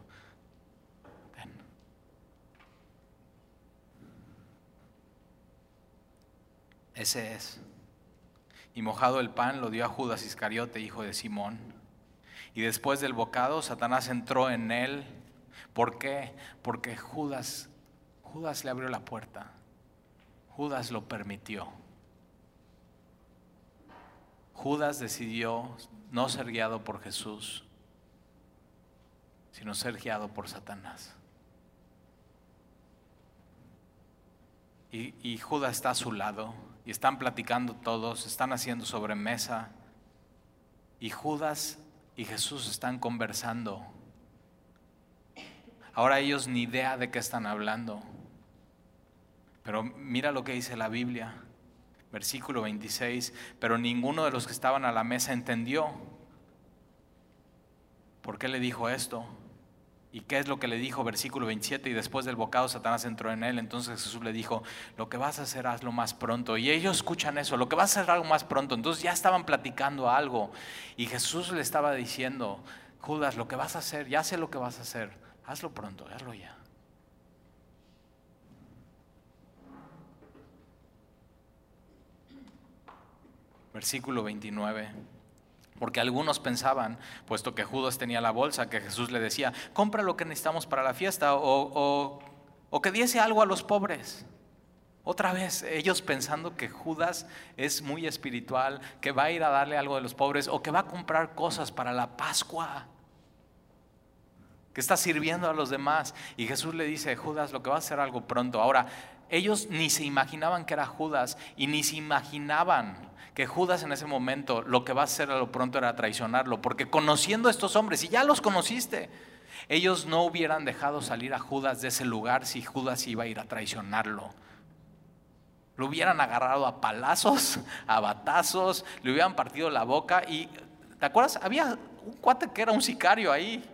Ese es. Y mojado el pan lo dio a Judas Iscariote, hijo de Simón. Y después del bocado, Satanás entró en él ¿Por qué? Porque Judas, Judas le abrió la puerta. Judas lo permitió. Judas decidió no ser guiado por Jesús, sino ser guiado por Satanás. Y, Judas está a su lado y están platicando todos, están haciendo sobremesa. Y Judas y Jesús están conversando. Ahora ellos ni idea de qué están hablando. Pero mira lo que dice la Biblia, versículo 26, pero ninguno de los que estaban a la mesa entendió por qué le dijo esto. ¿Y qué es lo que le dijo? Versículo 27, y después del bocado Satanás entró en él, entonces Jesús le dijo, lo que vas a hacer hazlo más pronto. Y ellos escuchan eso, lo que vas a hacer algo más pronto. Entonces ya estaban platicando algo y Jesús le estaba diciendo, Judas, lo que vas a hacer, ya sé lo que vas a hacer Hazlo pronto, hazlo ya. Versículo 29. Porque algunos pensaban, puesto que Judas tenía la bolsa, que Jesús le decía, compra lo que necesitamos para la fiesta o, que diese algo a los pobres. Otra vez, ellos pensando que Judas es muy espiritual, que va a ir a darle algo a los pobres o que va a comprar cosas para la Pascua que está sirviendo a los demás. Y Jesús le dice, Judas, lo que va a hacer algo pronto. Ahora, ellos ni se imaginaban que era Judas y ni se imaginaban que Judas en ese momento lo que va a hacer a lo pronto era traicionarlo, porque conociendo a estos hombres, y ya los conociste, ellos no hubieran dejado salir a Judas de ese lugar si Judas iba a ir a traicionarlo. Lo hubieran agarrado a palazos, a batazos, le hubieran partido la boca y, ¿te acuerdas? Había un cuate que era un sicario ahí,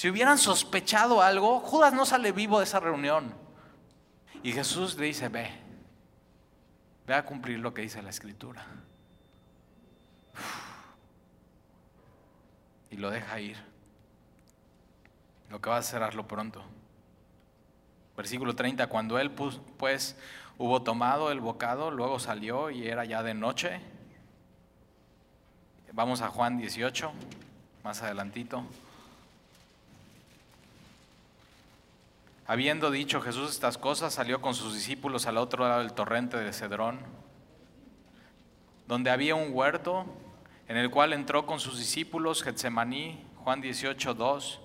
Si hubieran sospechado algo, Judas no sale vivo de esa reunión. Y Jesús le dice, ve, ve a cumplir lo que dice la escritura. Y lo deja ir. Lo que va a hacer, hazlo pronto. Versículo 30, cuando él pues hubo tomado el bocado, luego salió y era ya de noche. Vamos a Juan 18, más adelantito. Habiendo dicho Jesús estas cosas, salió con sus discípulos al otro lado del torrente de Cedrón, donde había un huerto en el cual entró con sus discípulos Getsemaní, Juan 18, 2.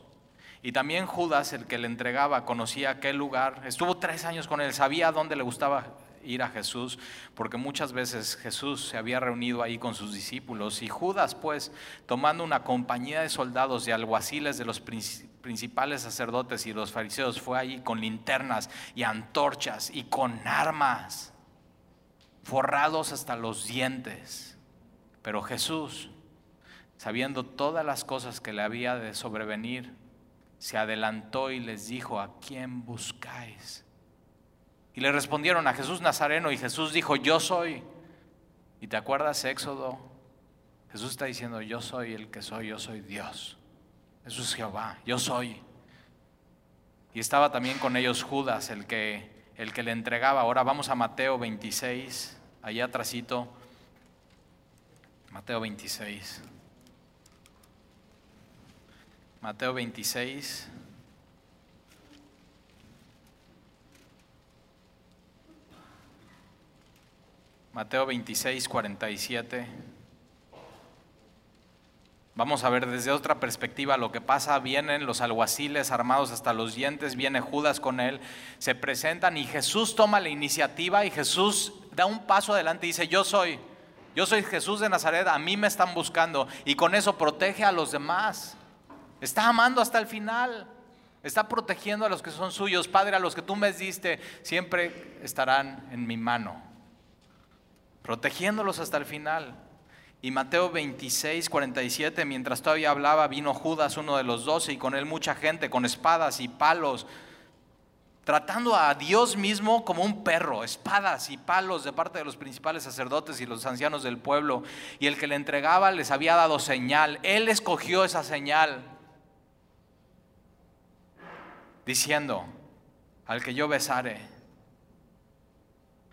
Y también Judas, el que le entregaba, conocía aquel lugar. Estuvo tres años con él, sabía dónde le gustaba ir a Jesús, porque muchas veces Jesús se había reunido ahí con sus discípulos. Y Judas, pues, tomando una compañía de soldados y alguaciles de los principales sacerdotes y los fariseos, fue ahí con linternas y antorchas y con armas, forrados hasta los dientes. Pero Jesús, sabiendo todas las cosas que le había de sobrevenir, se adelantó y les dijo, ¿a quién buscáis? Y le respondieron a Jesús Nazareno y Jesús dijo, yo soy. ¿Y te acuerdas Éxodo? Jesús está diciendo, yo soy el que soy, yo soy Dios. Jesús es Jehová, yo soy. Y estaba también con ellos Judas, el que, el que le entregaba. Ahora vamos a Mateo 26, allá atrásito. Mateo 26. Mateo 26. Mateo 26, 47. Vamos a ver desde otra perspectiva lo que pasa. Vienen los alguaciles armados hasta los dientes, viene Judas con él, se presentan y Jesús toma la iniciativa y Jesús da un paso adelante y dice, yo soy, yo soy Jesús de Nazaret, a mí me están buscando y con eso protege a los demás. Está amando hasta el final. Está protegiendo a los que son suyos. Padre, a los que tú me diste, siempre estarán en mi mano. Protegiéndolos hasta el final. Y Mateo 26, 47, mientras todavía hablaba, vino Judas, uno de los doce, y con él mucha gente, con espadas y palos, tratando a Dios mismo como un perro, espadas y palos de parte de los principales sacerdotes y los ancianos del pueblo. Y el que le entregaba les había dado señal. Él escogió esa señal diciendo, al que yo besare.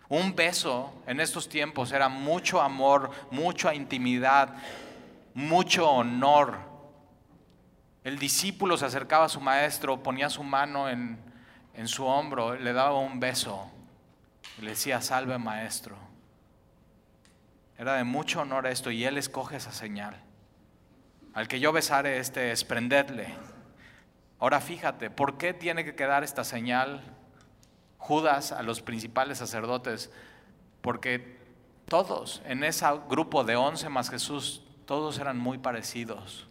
Un beso en estos tiempos era mucho amor, mucha intimidad, mucho honor. El discípulo se acercaba a su maestro, ponía su mano en, su hombro, le daba un beso, le decía, salve maestro. Era de mucho honor esto y él escoge esa señal. Al que yo besare este es prenderle Ahora fíjate, ¿por qué tiene que quedar esta señal Judas a los principales sacerdotes? Porque todos, en ese grupo de once más Jesús, todos eran muy parecidos.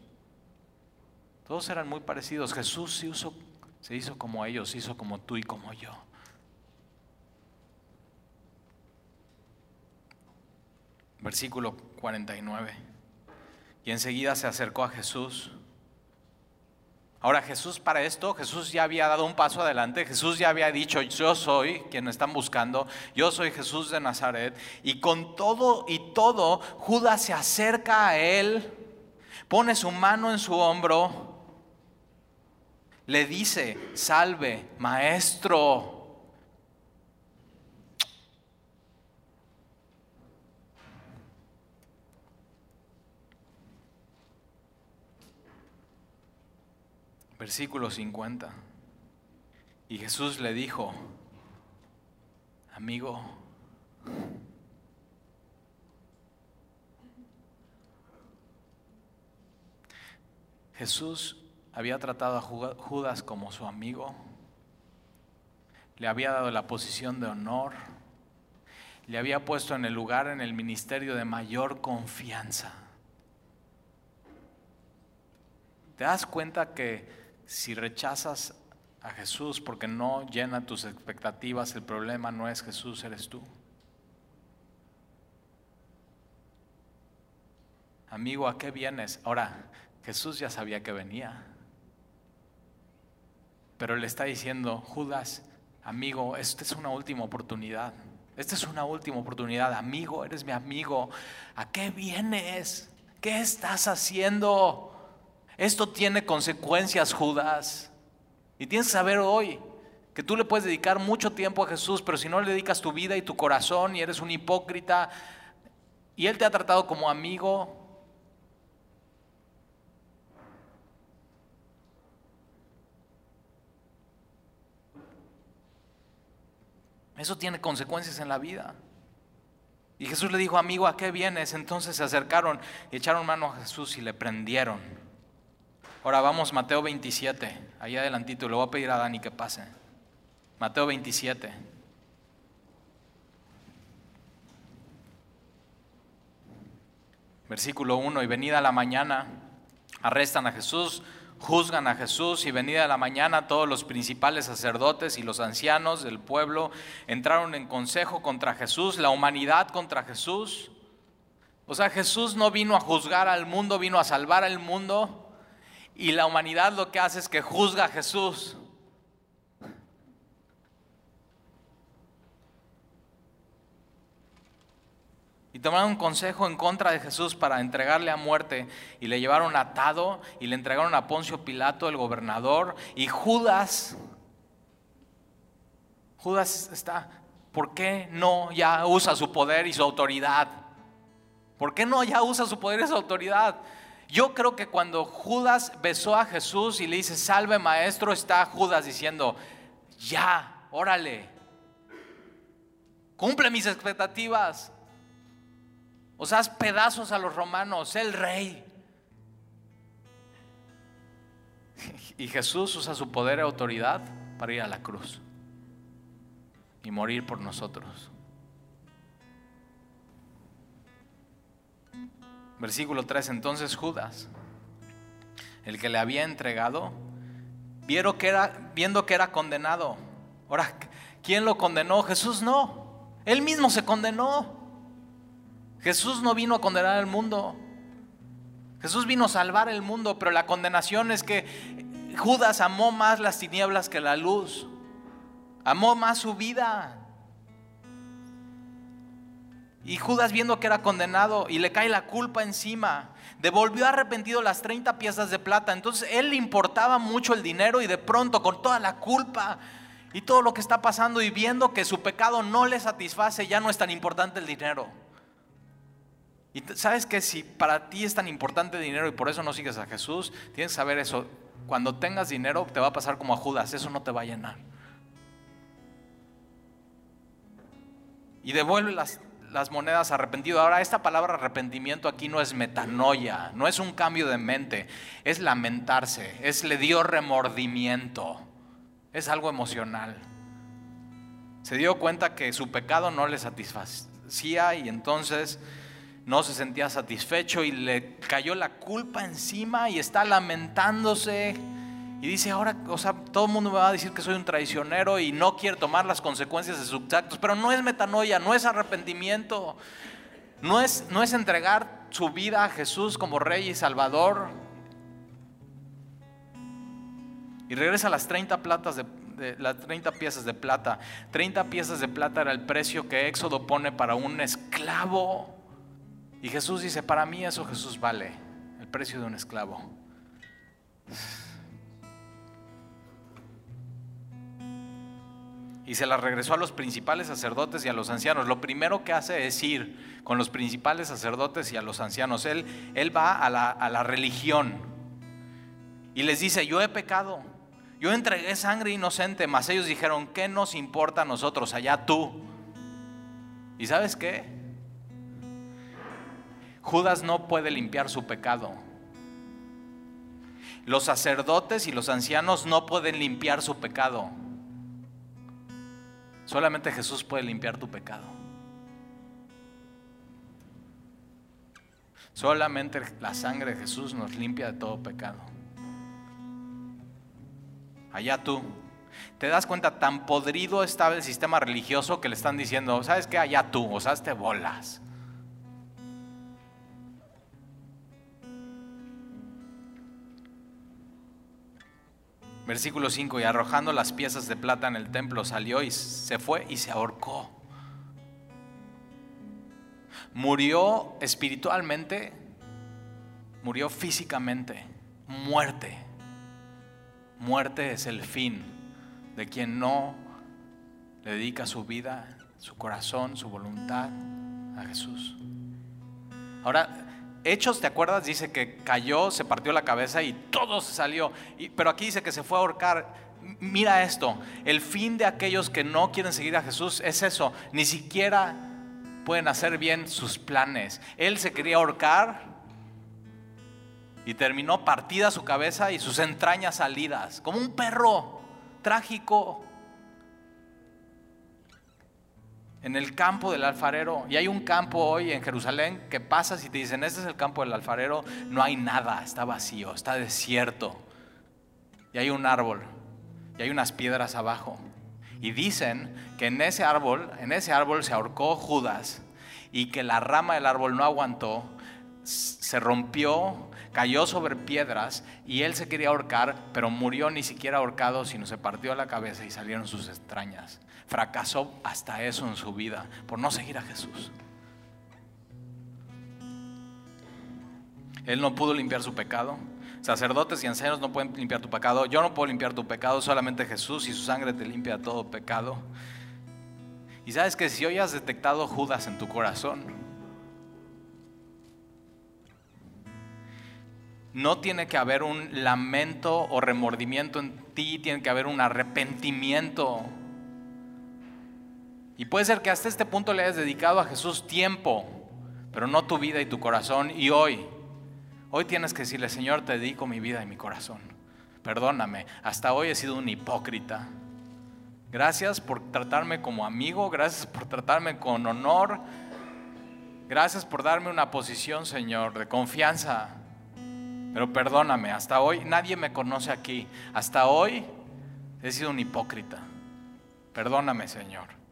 Todos eran muy parecidos. Jesús se, se hizo como ellos, se hizo como tú y como yo. Versículo 49. Y enseguida se acercó a Jesús Ahora Jesús para esto, Jesús ya había dado un paso adelante, Jesús ya había dicho, yo soy quien están buscando, yo soy Jesús de Nazaret, y con todo y todo, Judas se acerca a él, pone su mano en su hombro, le dice, salve, maestro. Versículo 50. Y Jesús le dijo, amigo, Jesús había tratado a Judas como su amigo, le había dado la posición de honor, le había puesto en el lugar en el ministerio de mayor confianza. ¿Te das cuenta que si rechazas a Jesús porque no llena tus expectativas, el problema no es Jesús, eres tú. Amigo, ¿a qué vienes? Ahora, Jesús ya sabía que venía. Pero le está diciendo, Judas, amigo, esta es una última oportunidad. Esta es una última oportunidad. Amigo, eres mi amigo. ¿A qué vienes? ¿Qué estás haciendo? Esto tiene consecuencias, Judas. Y tienes que saber hoy que tú le puedes dedicar mucho tiempo a Jesús, pero si no le dedicas tu vida y tu corazón y eres un hipócrita y Él te ha tratado como amigo, Eso tiene consecuencias en la vida. Y Jesús le dijo, amigo, ¿a qué vienes? Entonces se acercaron y echaron mano a Jesús y le prendieron. Ahora vamos, Mateo 27, ahí adelantito, le voy a pedir a Dani que pase. Mateo 27. Versículo 1, y venida la mañana, arrestan a Jesús, juzgan a Jesús y venida la mañana todos los principales sacerdotes y los ancianos del pueblo entraron en consejo contra Jesús, la humanidad contra Jesús. O sea, Jesús no vino a juzgar al mundo, vino a salvar al mundo y la humanidad lo que hace es que juzga a Jesús. Y tomaron un consejo en contra de Jesús para entregarle a muerte y le llevaron atado y le entregaron a Poncio Pilato, el gobernador, y Judas. Judas está, ¿por qué no ya usa su poder y su autoridad? ¿Por qué no ya usa su poder y su autoridad? Yo creo que cuando Judas besó a Jesús y le dice, salve maestro, está Judas diciendo, ya, órale, cumple mis expectativas. O sea, haz pedazos a los romanos, el rey. Y Jesús usa su poder y autoridad para ir a la cruz y morir por nosotros. Versículo 3, entonces Judas, el que le había entregado, vieron que era, viendo que era condenado. Ahora, ¿quién lo condenó? Jesús no. Él mismo se condenó. Jesús no vino a condenar al mundo. Jesús vino a salvar el mundo, pero la condenación es que Judas amó más las tinieblas que la luz. Amó más su vida. Y Judas viendo que era condenado y le cae la culpa encima, devolvió arrepentido las 30 piezas de plata. Entonces él le importaba mucho el dinero y de pronto con toda la culpa y todo lo que está pasando y viendo que su pecado no le satisface, ya no es tan importante el dinero. Y sabes que si para ti es tan importante el dinero y por eso no sigues a Jesús, tienes que saber eso. Cuando tengas dinero te va a pasar como a Judas, eso no te va a llenar. Y devuelve las, las monedas arrepentido. Ahora, esta palabra arrepentimiento aquí no es metanoia, no es un cambio de mente, es lamentarse, es le dio remordimiento, es algo emocional. Se dio cuenta que su pecado no le satisfacía y entonces no se sentía satisfecho y le cayó la culpa encima y está lamentándose. Y dice, ahora, o sea, todo el mundo me va a decir que soy un traicionero y no quiere tomar las consecuencias de sus actos, pero no es metanoia, no es arrepentimiento, no es, no es entregar su vida a Jesús como Rey y Salvador. Y regresa a las 30 platas de, de, las 30 piezas de plata. 30 piezas de plata era el precio que Éxodo pone para un esclavo. Y Jesús dice, para mí eso Jesús vale, el precio de un esclavo. Y se la regresó a los principales sacerdotes y a los ancianos. Lo primero que hace es ir con los principales sacerdotes y a los ancianos. Él, él va a la, a la religión y les dice, yo he pecado, yo entregué sangre inocente, mas ellos dijeron, ¿qué nos importa a nosotros? Allá tú. ¿Y sabes qué? Judas no puede limpiar su pecado. Los sacerdotes y los ancianos no pueden limpiar su pecado. Solamente Jesús puede limpiar tu pecado. Solamente la sangre de Jesús nos limpia de todo pecado. Allá tú. ¿Te das cuenta tan podrido estaba el sistema religioso que le están diciendo, ¿sabes qué? Allá tú, o sea, te bolas. Versículo 5, y arrojando las piezas de plata en el templo salió y se fue y se ahorcó. Murió espiritualmente, murió físicamente, muerte. Muerte es el fin de quien no le dedica su vida, su corazón, su voluntad a Jesús. Ahora, Hechos, ¿te acuerdas? Dice que cayó, se partió la cabeza y todo se salió. pero aquí dice que se fue a ahorcar. Mira esto, el fin de aquellos que no quieren seguir a Jesús es eso, ni siquiera pueden hacer bien sus planes. Él se quería ahorcar y terminó partida su cabeza y sus entrañas salidas, como un perro trágico en el campo del alfarero. Y hay un campo hoy en Jerusalén que pasas y te dicen, este es el campo del alfarero, no hay nada, está vacío, está desierto. Y hay un árbol, y hay unas piedras abajo. Y dicen que en ese árbol, en ese árbol se ahorcó Judas y que la rama del árbol no aguantó, se rompió, cayó sobre piedras y él se quería ahorcar, pero murió ni siquiera ahorcado, sino se partió la cabeza y salieron sus extrañas fracasó hasta eso en su vida por no seguir a Jesús. Él no pudo limpiar su pecado. Sacerdotes y ancianos no pueden limpiar tu pecado. Yo no puedo limpiar tu pecado, solamente Jesús y su sangre te limpia todo pecado. Y sabes que si hoy has detectado Judas en tu corazón, no tiene que haber un lamento o remordimiento en ti, tiene que haber un arrepentimiento y puede ser que hasta este punto le hayas dedicado a Jesús tiempo, pero no tu vida y tu corazón. Y hoy, hoy tienes que decirle, Señor, te dedico mi vida y mi corazón. Perdóname, hasta hoy he sido un hipócrita. Gracias por tratarme como amigo, gracias por tratarme con honor. Gracias por darme una posición, Señor, de confianza. Pero perdóname, hasta hoy nadie me conoce aquí. Hasta hoy he sido un hipócrita. Perdóname, Señor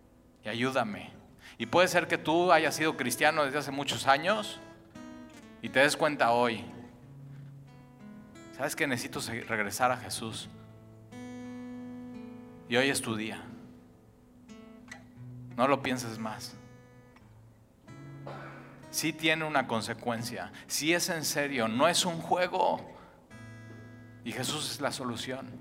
y ayúdame. Y puede ser que tú hayas sido cristiano desde hace muchos años y te des cuenta hoy. ¿Sabes que necesito regresar a Jesús? Y hoy es tu día. No lo pienses más. Si tiene una consecuencia. Si es en serio, no es un juego. Y Jesús es la solución.